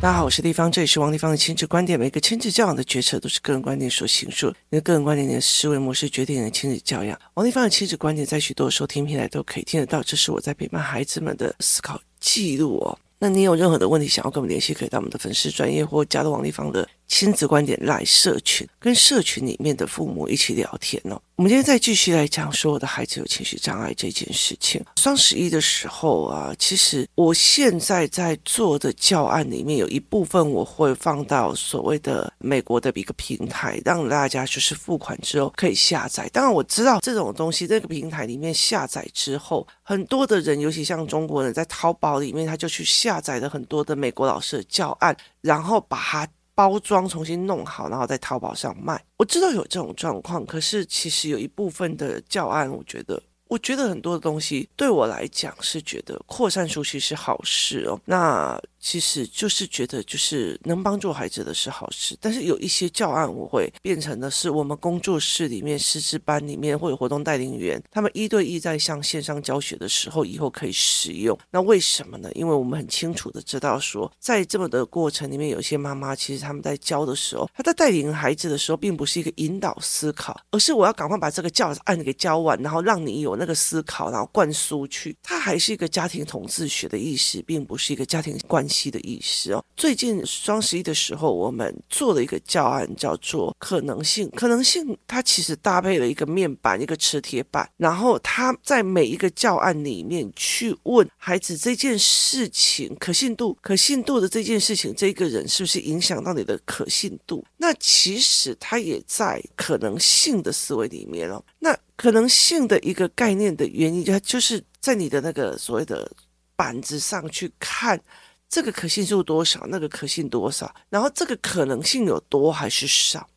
大家好，我是丽芳，这里是王丽芳的亲子观点。每个亲子教养的决策都是个人观点所形塑，你的个人观点、你的思维模式决定你的亲子教养。王丽芳的亲子观点在许多收听平台都可以听得到，这是我在陪伴孩子们的思考记录哦。那你有任何的问题想要跟我们联系，可以到我们的粉丝专业或加入王丽芳的亲子观点来社群，跟社群里面的父母一起聊天哦。我们今天再继续来讲说我的孩子有情绪障碍这件事情。双十一的时候啊，其实我现在在做的教案里面有一部分我会放到所谓的美国的一个平台，让大家就是付款之后可以下载。当然我知道这种东西，这个平台里面下载之后，很多的人，尤其像中国人在淘宝里面，他就去下载了很多的美国老师的教案，然后把它。包装重新弄好，然后在淘宝上卖。我知道有这种状况，可是其实有一部分的教案，我觉得。我觉得很多的东西对我来讲是觉得扩散出去是好事哦。那其实就是觉得就是能帮助孩子的是好事。但是有一些教案我会变成的是我们工作室里面师资班里面或者活动带领员他们一对一在向线上教学的时候以后可以使用。那为什么呢？因为我们很清楚的知道说，在这么的过程里面，有些妈妈其实他们在教的时候，他在带领孩子的时候，并不是一个引导思考，而是我要赶快把这个教案给教完，然后让你有。那个思考，然后灌输去，它还是一个家庭统治学的意识，并不是一个家庭关系的意思哦。最近双十一的时候，我们做了一个教案，叫做可能性。可能性它其实搭配了一个面板，一个磁铁板，然后它在每一个教案里面去问孩子这件事情可信度，可信度的这件事情，这个人是不是影响到你的可信度？那其实它也在可能性的思维里面哦。那可能性的一个概念的原因，就就是在你的那个所谓的板子上去看，这个可信度多少，那个可信多少，然后这个可能性有多还是少。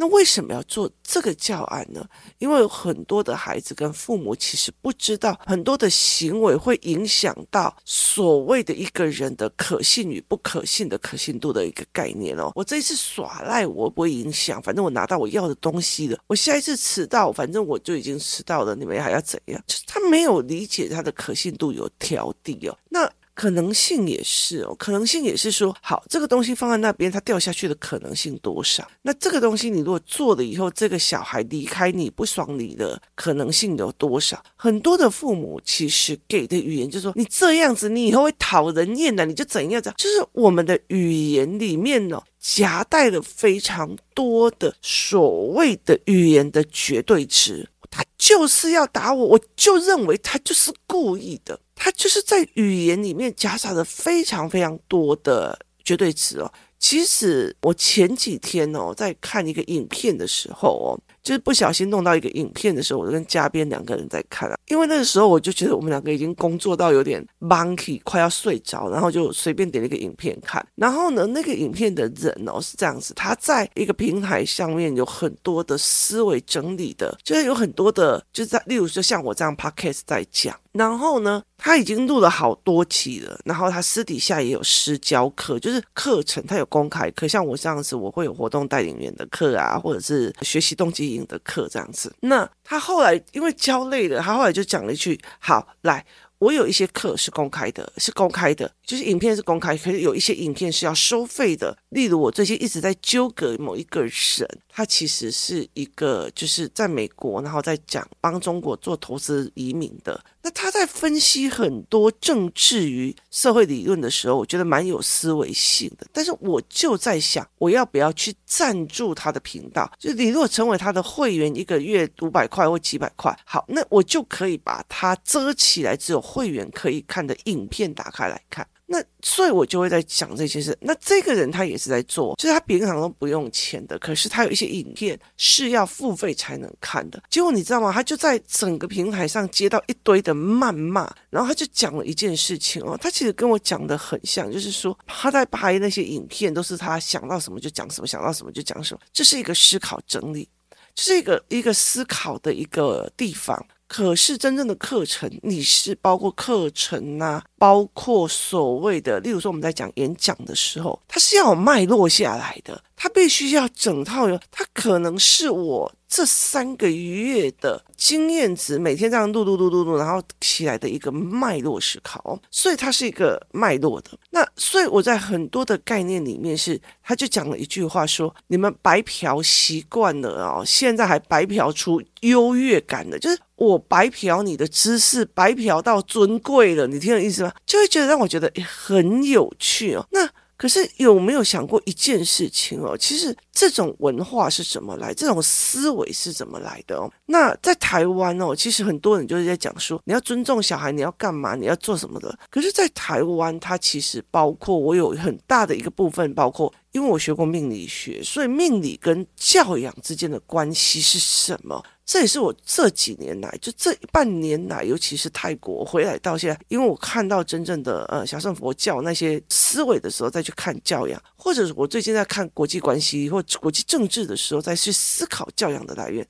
那为什么要做这个教案呢？因为很多的孩子跟父母其实不知道，很多的行为会影响到所谓的一个人的可信与不可信的可信度的一个概念哦。我这一次耍赖我不会影响，反正我拿到我要的东西了。我下一次迟到，反正我就已经迟到了，你们还要怎样？就是他没有理解他的可信度有调低哦。那。可能性也是哦，可能性也是说，好，这个东西放在那边，它掉下去的可能性多少？那这个东西你如果做了以后，这个小孩离开你不爽你的可能性有多少？很多的父母其实给的语言就是说，你这样子，你以后会讨人厌的，你就怎样怎样。就是我们的语言里面呢，夹带了非常多的所谓的语言的绝对值。他就是要打我，我就认为他就是故意的。他就是在语言里面夹杂了非常非常多的绝对值哦。其实我前几天哦，在看一个影片的时候哦。就是不小心弄到一个影片的时候，我就跟嘉宾两个人在看啊。因为那个时候我就觉得我们两个已经工作到有点 monkey，快要睡着，然后就随便点了一个影片看。然后呢，那个影片的人哦是这样子，他在一个平台上面有很多的思维整理的，就是有很多的，就是在例如说像我这样 podcast 在讲。然后呢，他已经录了好多期了。然后他私底下也有私教课，就是课程他有公开课，像我这样子，我会有活动带领员的课啊，或者是学习动机的课这样子。那他后来因为教累了，他后来就讲了一句：“好，来。”我有一些课是公开的，是公开的，就是影片是公开，可是有一些影片是要收费的。例如，我最近一直在纠葛某一个人，他其实是一个就是在美国，然后在讲帮中国做投资移民的。他在分析很多政治与社会理论的时候，我觉得蛮有思维性的。但是我就在想，我要不要去赞助他的频道？就你如果成为他的会员，一个月五百块或几百块，好，那我就可以把它遮起来，只有会员可以看的影片打开来看。那所以，我就会在讲这些事。那这个人他也是在做，就是他平常都不用钱的，可是他有一些影片是要付费才能看的。结果你知道吗？他就在整个平台上接到一堆的谩骂，然后他就讲了一件事情哦，他其实跟我讲的很像，就是说他在拍那些影片都是他想到什么就讲什么，想到什么就讲什么，这是一个思考整理，这是一个一个思考的一个地方。可是真正的课程，你是包括课程呐，包括所谓的，例如说我们在讲演讲的时候，它是要有脉络下来的。他必须要整套哟，他可能是我这三个月的经验值，每天这样录录录录录，然后起来的一个脉络思考，所以它是一个脉络的。那所以我在很多的概念里面是，他就讲了一句话说：你们白嫖习惯了哦，现在还白嫖出优越感的，就是我白嫖你的知识，白嫖到尊贵了，你听了意思吗？就会觉得让我觉得很有趣哦。那。可是有没有想过一件事情哦？其实这种文化是怎么来，这种思维是怎么来的哦？那在台湾哦，其实很多人就是在讲说，你要尊重小孩，你要干嘛，你要做什么的。可是，在台湾，它其实包括我有很大的一个部分，包括因为我学过命理学，所以命理跟教养之间的关系是什么？这也是我这几年来，就这半年来，尤其是泰国回来到现在，因为我看到真正的呃小乘佛教那些思维的时候，再去看教养，或者是我最近在看国际关系或国际政治的时候，再去思考教养的来源。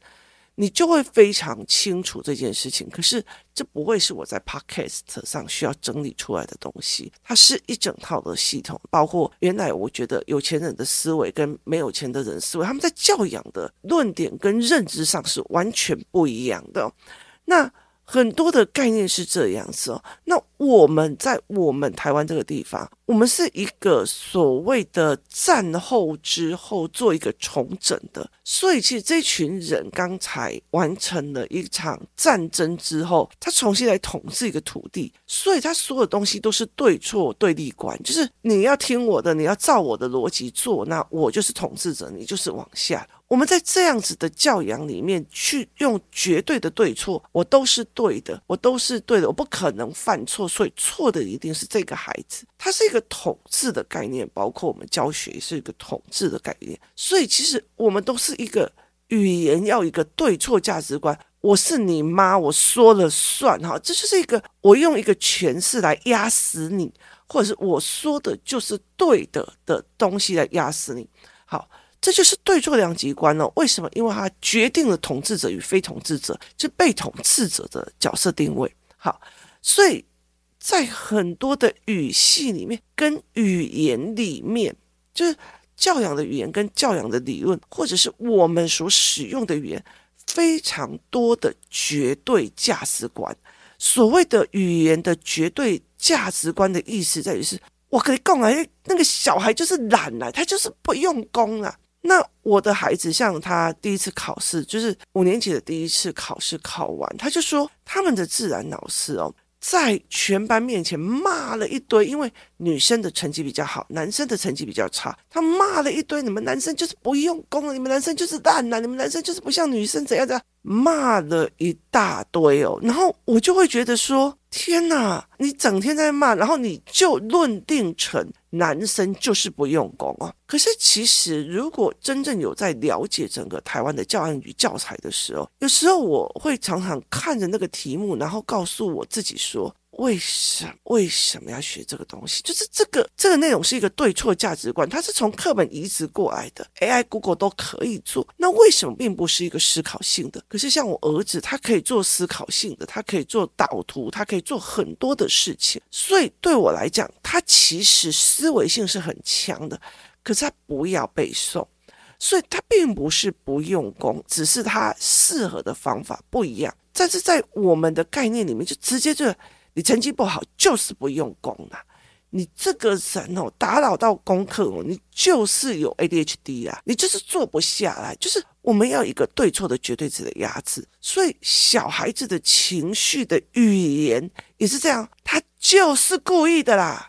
你就会非常清楚这件事情，可是这不会是我在 Podcast 上需要整理出来的东西，它是一整套的系统，包括原来我觉得有钱人的思维跟没有钱的人思维，他们在教养的论点跟认知上是完全不一样的。那。很多的概念是这样子哦，那我们在我们台湾这个地方，我们是一个所谓的战后之后做一个重整的，所以其实这群人刚才完成了一场战争之后，他重新来统治一个土地，所以他所有东西都是对错对立观，就是你要听我的，你要照我的逻辑做，那我就是统治者，你就是往下。我们在这样子的教养里面去用绝对的对错，我都是对的，我都是对的，我不可能犯错，所以错的一定是这个孩子。它是一个统治的概念，包括我们教学也是一个统治的概念。所以其实我们都是一个语言要一个对错价值观，我是你妈，我说了算哈，这就是一个我用一个诠释来压死你，或者是我说的就是对的的东西来压死你。好。这就是对错两极观哦。为什么？因为它决定了统治者与非统治者，就被统治者的角色定位。好，所以在很多的语系里面，跟语言里面，就是教养的语言跟教养的理论，或者是我们所使用的语言，非常多的绝对价值观。所谓的语言的绝对价值观的意思在于是，我跟你讲啊，那个小孩就是懒啊，他就是不用功啊。那我的孩子，像他第一次考试，就是五年级的第一次考试考完，他就说他们的自然老师哦，在全班面前骂了一堆，因为女生的成绩比较好，男生的成绩比较差，他骂了一堆，你们男生就是不用功了，你们男生就是烂呐，你们男生就是不像女生怎样怎样，骂了一大堆哦，然后我就会觉得说。天哪！你整天在骂，然后你就论定成男生就是不用功哦。可是其实，如果真正有在了解整个台湾的教案与教材的时候，有时候我会常常看着那个题目，然后告诉我自己说。为什么为什么要学这个东西？就是这个这个内容是一个对错价值观，它是从课本移植过来的，AI、Google 都可以做。那为什么并不是一个思考性的？可是像我儿子，他可以做思考性的，他可以做导图，他可以做很多的事情。所以对我来讲，他其实思维性是很强的。可是他不要背诵，所以他并不是不用功，只是他适合的方法不一样。但是在我们的概念里面，就直接就。你成绩不好就是不用功啦，你这个人哦，打扰到功课哦，你就是有 ADHD 啊，你就是坐不下来，就是我们要一个对错的绝对值的压制，所以小孩子的情绪的语言也是这样，他就是故意的啦，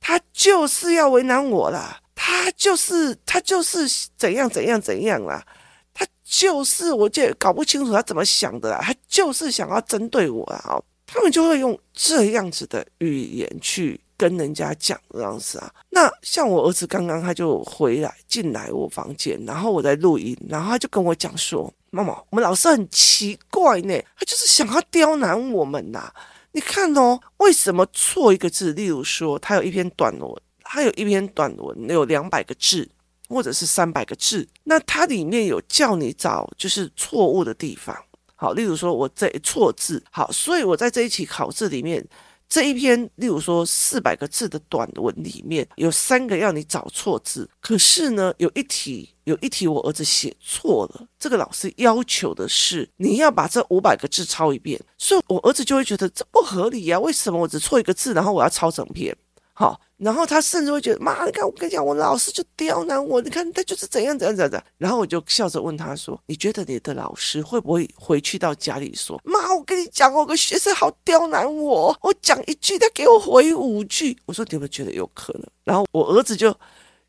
他就是要为难我啦，他就是他就是怎样怎样怎样啦，他就是我就搞不清楚他怎么想的啦，他就是想要针对我啊，哦。他们就会用这样子的语言去跟人家讲这样子啊。那像我儿子刚刚他就回来进来我房间，然后我在录音，然后他就跟我讲说：“妈妈，我们老师很奇怪呢，他就是想要刁难我们呐。你看哦，为什么错一个字？例如说，他有一篇短文，他有一篇短文有两百个字，或者是三百个字，那它里面有叫你找就是错误的地方。”好，例如说，我这错字好，所以我在这一期考试里面，这一篇，例如说四百个字的短文里面有三个要你找错字，可是呢，有一题有一题我儿子写错了，这个老师要求的是你要把这五百个字抄一遍，所以我儿子就会觉得这不合理呀，为什么我只错一个字，然后我要抄整篇？好，然后他甚至会觉得，妈，你看我跟你讲，我老师就刁难我，你看他就是怎样怎样怎样怎样。然后我就笑着问他说：“你觉得你的老师会不会回去到家里说，妈，我跟你讲，我个学生好刁难我，我讲一句，他给我回五句。”我说：“你有没有觉得有可能？”然后我儿子就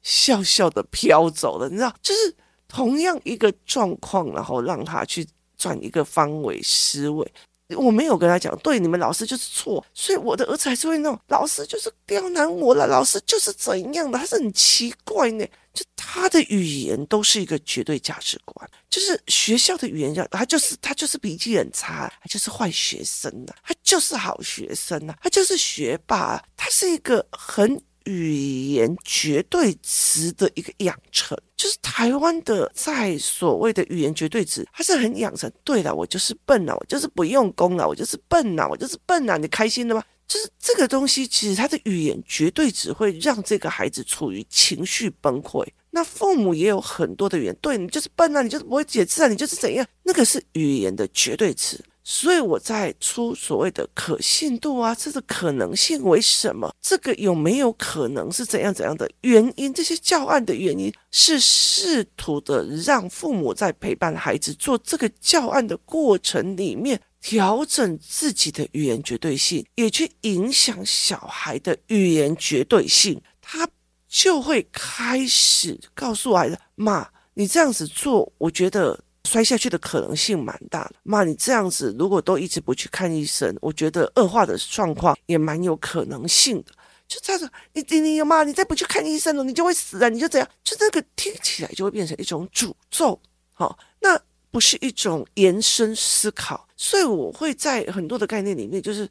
笑笑的飘走了。你知道，就是同样一个状况，然后让他去转一个方位思维。我没有跟他讲，对，你们老师就是错，所以我的儿子还是会那种，老师就是刁难我了，老师就是怎样的，他是很奇怪呢，就他的语言都是一个绝对价值观，就是学校的语言，他就是他就是脾气很差，他就是坏学生呐，他就是好学生呐，他就是学霸，他是一个很。语言绝对值的一个养成，就是台湾的在所谓的语言绝对值，它是很养成。对了，我就是笨了，我就是不用功了，我就是笨了，我就是笨了，你开心了吗？就是这个东西，其实他的语言绝对值会让这个孩子处于情绪崩溃。那父母也有很多的语言，对，你就是笨啊，你就是不会解释啊，你就是怎样，那个是语言的绝对值。所以我在出所谓的可信度啊，这个可能性为什么？这个有没有可能是怎样怎样的原因？这些教案的原因是试图的让父母在陪伴孩子做这个教案的过程里面调整自己的语言绝对性，也去影响小孩的语言绝对性，他就会开始告诉孩子：“妈，你这样子做，我觉得。”摔下去的可能性蛮大的，妈，你这样子如果都一直不去看医生，我觉得恶化的状况也蛮有可能性的。就这样子，你你你妈，你再不去看医生了，你就会死啊！你就这样，就那个听起来就会变成一种诅咒，好、那不是一种延伸思考，所以我会在很多的概念里面，就是。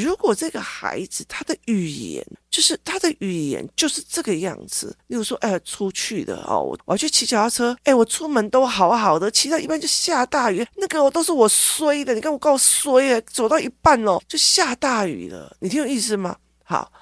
如果这个孩子他的语言就是他的语言就是这个样子，例如说，哎，出去的哦，我要去骑脚踏车，哎，我出门都好好的，骑到一半就下大雨，那个都是我衰的，你看我够衰啊，走到一半哦就下大雨了，你听有意思吗？好，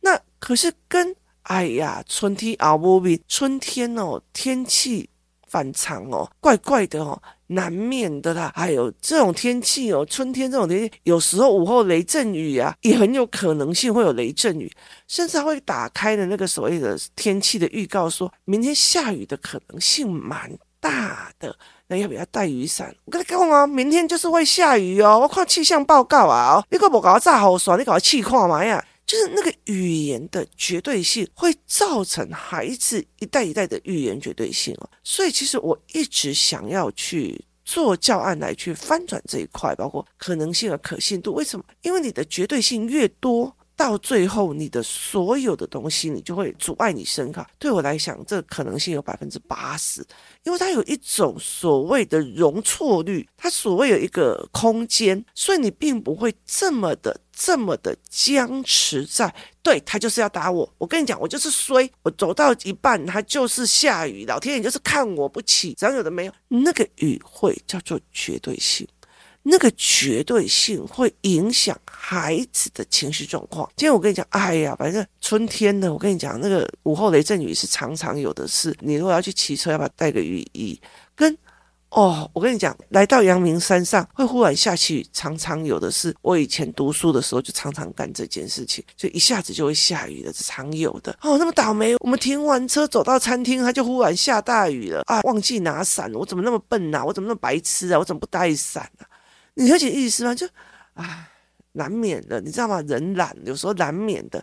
那可是跟哎呀，春天熬不平，春天哦，天气反常哦，怪怪的哦。难免的啦，还有这种天气哦，春天这种天气，有时候午后雷阵雨啊，也很有可能性会有雷阵雨，甚至还会打开的那个所谓的天气的预告，说明天下雨的可能性蛮大的，那要不要带雨伞？我跟你讲啊，明天就是会下雨哦，我看气象报告啊，你可不搞炸好爽，你搞气看嘛呀？就是那个语言的绝对性会造成孩子一代一代的语言绝对性哦，所以其实我一直想要去做教案来去翻转这一块，包括可能性和可信度。为什么？因为你的绝对性越多，到最后你的所有的东西你就会阻碍你思考。对我来讲，这可能性有百分之八十，因为它有一种所谓的容错率，它所谓有一个空间，所以你并不会这么的。这么的僵持在，对，他就是要打我。我跟你讲，我就是衰，我走到一半，他就是下雨，老天爷就是看我不起。只要有的没有，那个雨会叫做绝对性，那个绝对性会影响孩子的情绪状况。今天我跟你讲，哎呀，反正春天的，我跟你讲，那个午后雷阵雨是常常有的事。你如果要去骑车，要不要带个雨衣？跟哦，我跟你讲，来到阳明山上会忽然下起雨，常常有的是。我以前读书的时候就常常干这件事情，就一下子就会下雨的，是常有的。哦，那么倒霉，我们停完车走到餐厅，它就忽然下大雨了啊！忘记拿伞，我怎么那么笨呐、啊？我怎么那么白痴啊？我怎么不带伞啊？你了解意思吗？就啊，难免的，你知道吗？人懒，有时候难免的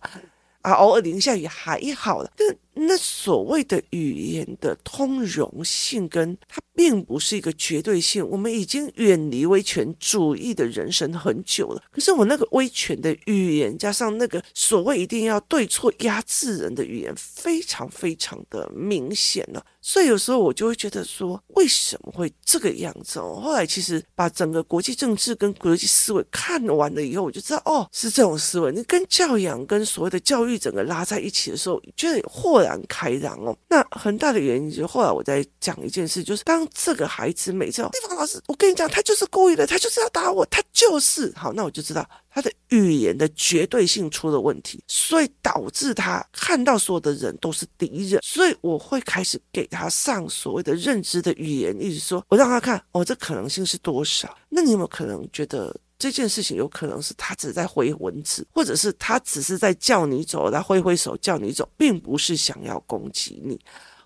啊，偶尔淋下雨还好了。但那所谓的语言的通融性跟它。并不是一个绝对性，我们已经远离威权主义的人生很久了。可是我那个威权的语言，加上那个所谓一定要对错压制人的语言，非常非常的明显了。所以有时候我就会觉得说，为什么会这个样子哦？后来其实把整个国际政治跟国际思维看完了以后，我就知道哦，是这种思维。你跟教养跟所谓的教育整个拉在一起的时候，觉得豁然开朗哦。那很大的原因就后来我在讲一件事，就是当。这个孩子每次地方老师，我跟你讲，他就是故意的，他就是要打我，他就是好，那我就知道他的语言的绝对性出了问题，所以导致他看到所有的人都是敌人。所以我会开始给他上所谓的认知的语言，意思说我让他看哦，这可能性是多少？那你有没有可能觉得这件事情有可能是他只在回文字，或者是他只是在叫你走，他挥挥手叫你走，并不是想要攻击你？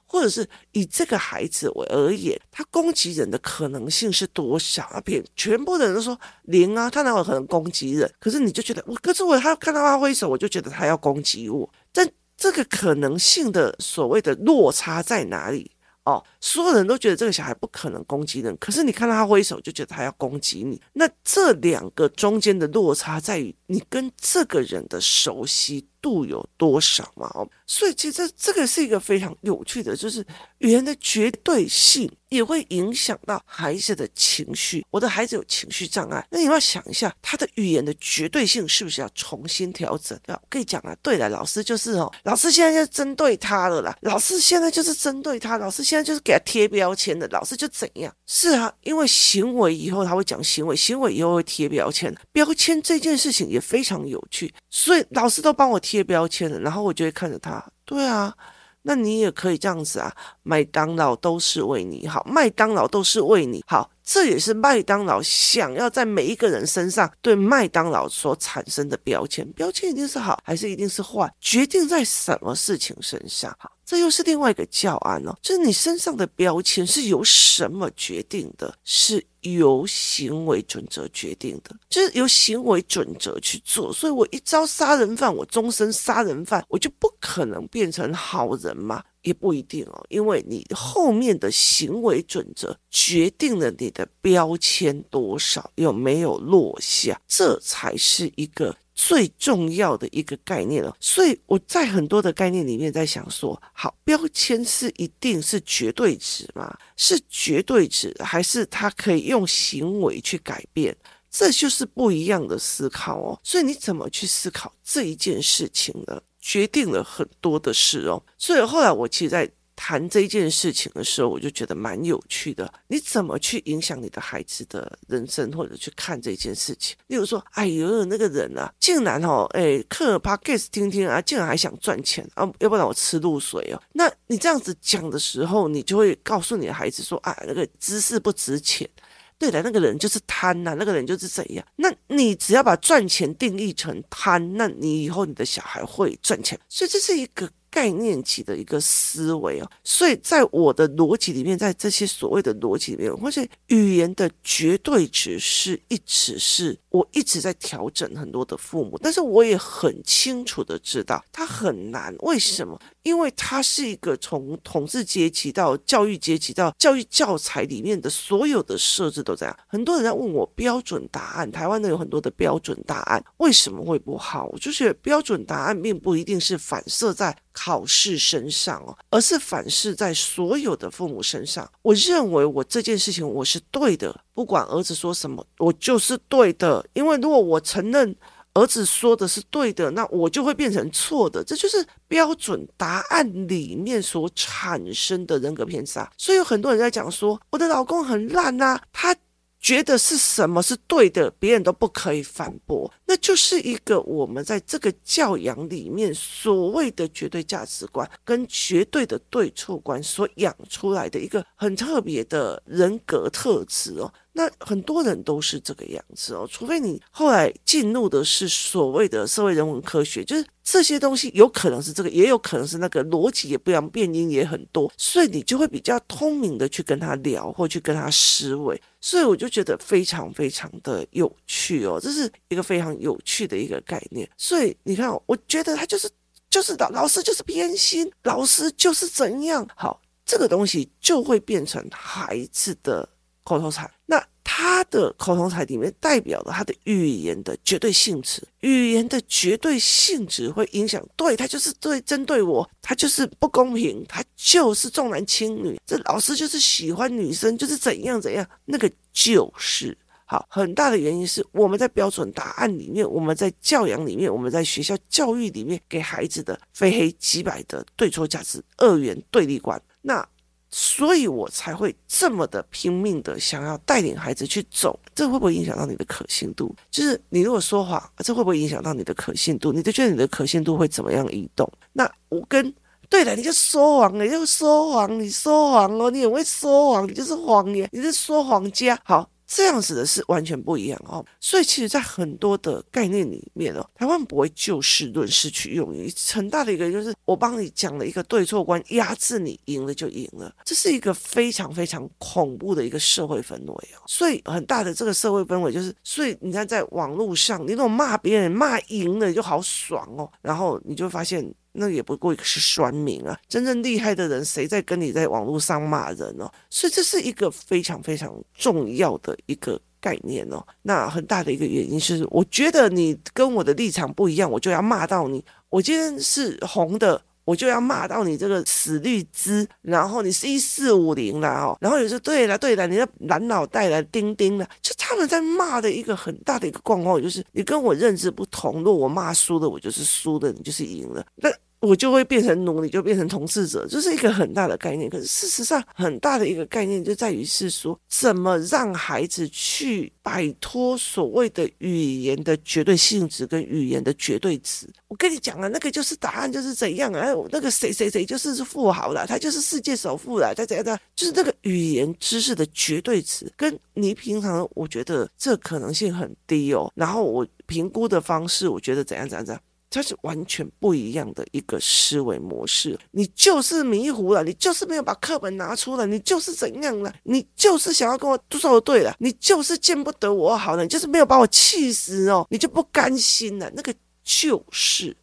或者是以这个孩子为而言，他攻击人的可能性是多少啊？别全部的人都说零啊，他哪有可能攻击人？可是你就觉得我，可是我他看到他挥手，我就觉得他要攻击我。但这个可能性的所谓的落差在哪里？哦，所有人都觉得这个小孩不可能攻击人，可是你看到他挥手，就觉得他要攻击你。那这两个中间的落差在于你跟这个人的熟悉度有多少嘛？哦，所以其实这个是一个非常有趣的，就是语言的绝对性也会影响到孩子的情绪。我的孩子有情绪障碍，那你要想一下，他的语言的绝对性是不是要重新调整？要跟你讲啊，对了，老师就是哦，老师现在就针对他了啦，老师现在就是针对他，老师现在就是给贴标签的，老师就怎样？是啊，因为行为以后他会讲行为，行为以后会贴标签，标签这件事情也非常有趣，所以老师都帮我贴。贴标签了，然后我就会看着他。对啊，那你也可以这样子啊。麦当劳都是为你好，麦当劳都是为你好，这也是麦当劳想要在每一个人身上对麦当劳所产生的标签。标签一定是好，还是一定是坏？决定在什么事情身上？好。这又是另外一个教案哦，就是你身上的标签是由什么决定的？是由行为准则决定的，就是由行为准则去做。所以我一朝杀人犯，我终身杀人犯，我就不可能变成好人嘛？也不一定哦，因为你后面的行为准则决定了你的标签多少，有没有落下，这才是一个。最重要的一个概念了，所以我在很多的概念里面在想说，好，标签是一定是绝对值吗？是绝对值，还是它可以用行为去改变？这就是不一样的思考哦。所以你怎么去思考这一件事情呢？决定了很多的事哦。所以后来我其实在。谈这件事情的时候，我就觉得蛮有趣的。你怎么去影响你的孩子的人生，或者去看这件事情？例如说，哎呦，那个人啊，竟然哦，哎，看 Podcast 听听啊，竟然还想赚钱啊，要不然我吃露水哦。那你这样子讲的时候，你就会告诉你的孩子说，啊，那个知识不值钱。对的，那个人就是贪呐、啊，那个人就是怎样？那你只要把赚钱定义成贪，那你以后你的小孩会赚钱。所以这是一个。概念级的一个思维哦，所以在我的逻辑里面，在这些所谓的逻辑里面，或者语言的绝对值是一直是我一直在调整很多的父母，但是我也很清楚的知道它很难。为什么？因为它是一个从统治阶级到教育阶级到教育教材里面的所有的设置都这样。很多人在问我标准答案，台湾的有很多的标准答案为什么会不好？就是标准答案并不一定是反射在。考试身上哦，而是反噬在所有的父母身上。我认为我这件事情我是对的，不管儿子说什么，我就是对的。因为如果我承认儿子说的是对的，那我就会变成错的。这就是标准答案里面所产生的人格偏差。所以有很多人在讲说，我的老公很烂啊，他。觉得是什么是对的，别人都不可以反驳，那就是一个我们在这个教养里面所谓的绝对价值观跟绝对的对错观所养出来的一个很特别的人格特质哦。那很多人都是这个样子哦，除非你后来进入的是所谓的社会人文科学，就是这些东西有可能是这个，也有可能是那个，逻辑也不一样，变因也很多，所以你就会比较通明的去跟他聊，或去跟他思维，所以我就觉得非常非常的有趣哦，这是一个非常有趣的一个概念。所以你看，我觉得他就是就是老老师就是偏心，老师就是怎样，好，这个东西就会变成孩子的。口头禅，那他的口头禅里面代表了他的语言的绝对性质，语言的绝对性质会影响，对，他就是对针对我，他就是不公平，他就是重男轻女，这老师就是喜欢女生，就是怎样怎样，那个就是好，很大的原因是我们在标准答案里面，我们在教养里面，我们在学校教育里面给孩子的非黑即白的对错价值二元对立观，那。所以我才会这么的拼命的想要带领孩子去走。这会不会影响到你的可信度？就是你如果说谎，这会不会影响到你的可信度？你就觉得你的可信度会怎么样移动？那我跟对了，你就说谎，你就说谎，你说谎哦，你很会说谎，你就是谎言，你是说谎家。好。这样子的是完全不一样哦，所以其实，在很多的概念里面哦，台湾不会就事论事去用语，很大的一个就是我帮你讲了一个对错观，压制你，赢了就赢了，这是一个非常非常恐怖的一个社会氛围哦。所以很大的这个社会氛围就是，所以你看在网络上，你那种骂别人骂赢了就好爽哦，然后你就发现。那也不过是酸民啊！真正厉害的人，谁在跟你在网络上骂人哦？所以这是一个非常非常重要的一个概念哦。那很大的一个原因是，我觉得你跟我的立场不一样，我就要骂到你。我今天是红的，我就要骂到你这个死绿枝。然后你是一四五零了哦，然后有时候对了对了，你的蓝脑袋了钉钉了，就他们在骂的一个很大的一个状况，就是你跟我认知不同，若我骂输的，我就是输的，你就是赢了。那我就会变成奴，隶就变成统治者，这是一个很大的概念。可是事实上，很大的一个概念就在于是说，怎么让孩子去摆脱所谓的语言的绝对性质跟语言的绝对值。我跟你讲了，那个就是答案就是怎样啊？那个谁谁谁就是富豪了，他就是世界首富了，他怎样的？就是那个语言知识的绝对值，跟你平常我觉得这可能性很低哦。然后我评估的方式，我觉得怎样怎样怎样。它是完全不一样的一个思维模式，你就是迷糊了，你就是没有把课本拿出来，你就是怎样了，你就是想要跟我说的对了，你就是见不得我好了，你就是没有把我气死哦，你就不甘心了，那个就是，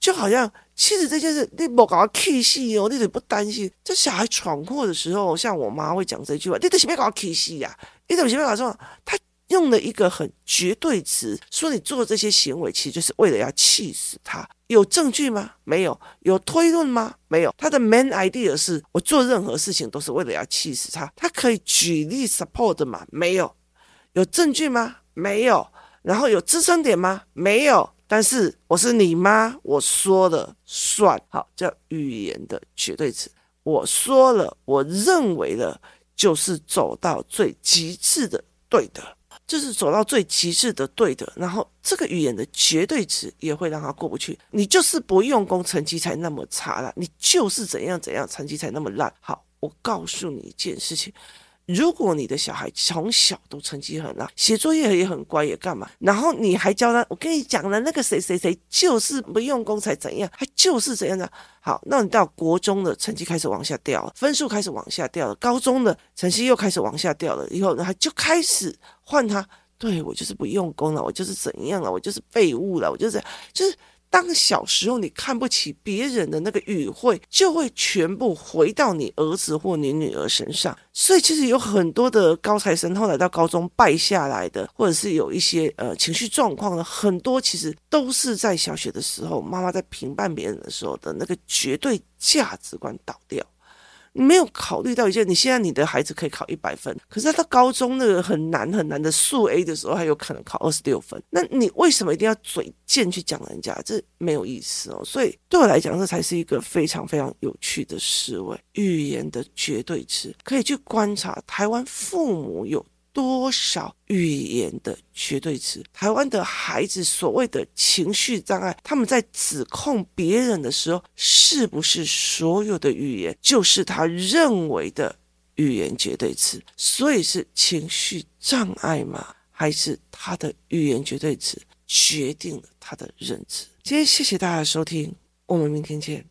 就好像其实这件事你不搞气死哦，你怎么不担心？这小孩闯祸的时候，像我妈会讲这句话，你怎么搞气死呀？你怎么搞说他？用了一个很绝对词，说你做这些行为，其实就是为了要气死他。有证据吗？没有。有推论吗？没有。他的 main idea 是我做任何事情都是为了要气死他。他可以举例 support 吗？没有。有证据吗？没有。然后有支撑点吗？没有。但是我是你妈，我说了算。好，叫语言的绝对词。我说了，我认为了，就是走到最极致的对的。就是走到最极致的对的，然后这个语言的绝对值也会让他过不去。你就是不用功，成绩才那么差了。你就是怎样怎样，成绩才那么烂。好，我告诉你一件事情。如果你的小孩从小都成绩很烂，写作业也很乖，也干嘛？然后你还教他，我跟你讲了，那个谁谁谁就是不用功才怎样，他就是怎样的。好，那你到国中的成绩开始往下掉，分数开始往下掉了，高中的成绩又开始往下掉了，以后，他就开始换他，对，我就是不用功了，我就是怎样了，我就是废物了，我就是就是。当小时候你看不起别人的那个语汇，就会全部回到你儿子或你女儿身上。所以其实有很多的高材生后来到高中败下来的，或者是有一些呃情绪状况的，很多其实都是在小学的时候，妈妈在评判别人的时候的那个绝对价值观倒掉。你没有考虑到一件，你现在你的孩子可以考一百分，可是他到高中那个很难很难的数 A 的时候，他有可能考二十六分。那你为什么一定要嘴贱去讲人家？这没有意思哦。所以对我来讲，这才是一个非常非常有趣的思维。语言的绝对值，可以去观察台湾父母有。多少语言的绝对值？台湾的孩子所谓的情绪障碍，他们在指控别人的时候，是不是所有的语言就是他认为的语言绝对值？所以是情绪障碍吗？还是他的语言绝对值决定了他的认知？今天谢谢大家收听，我们明天见。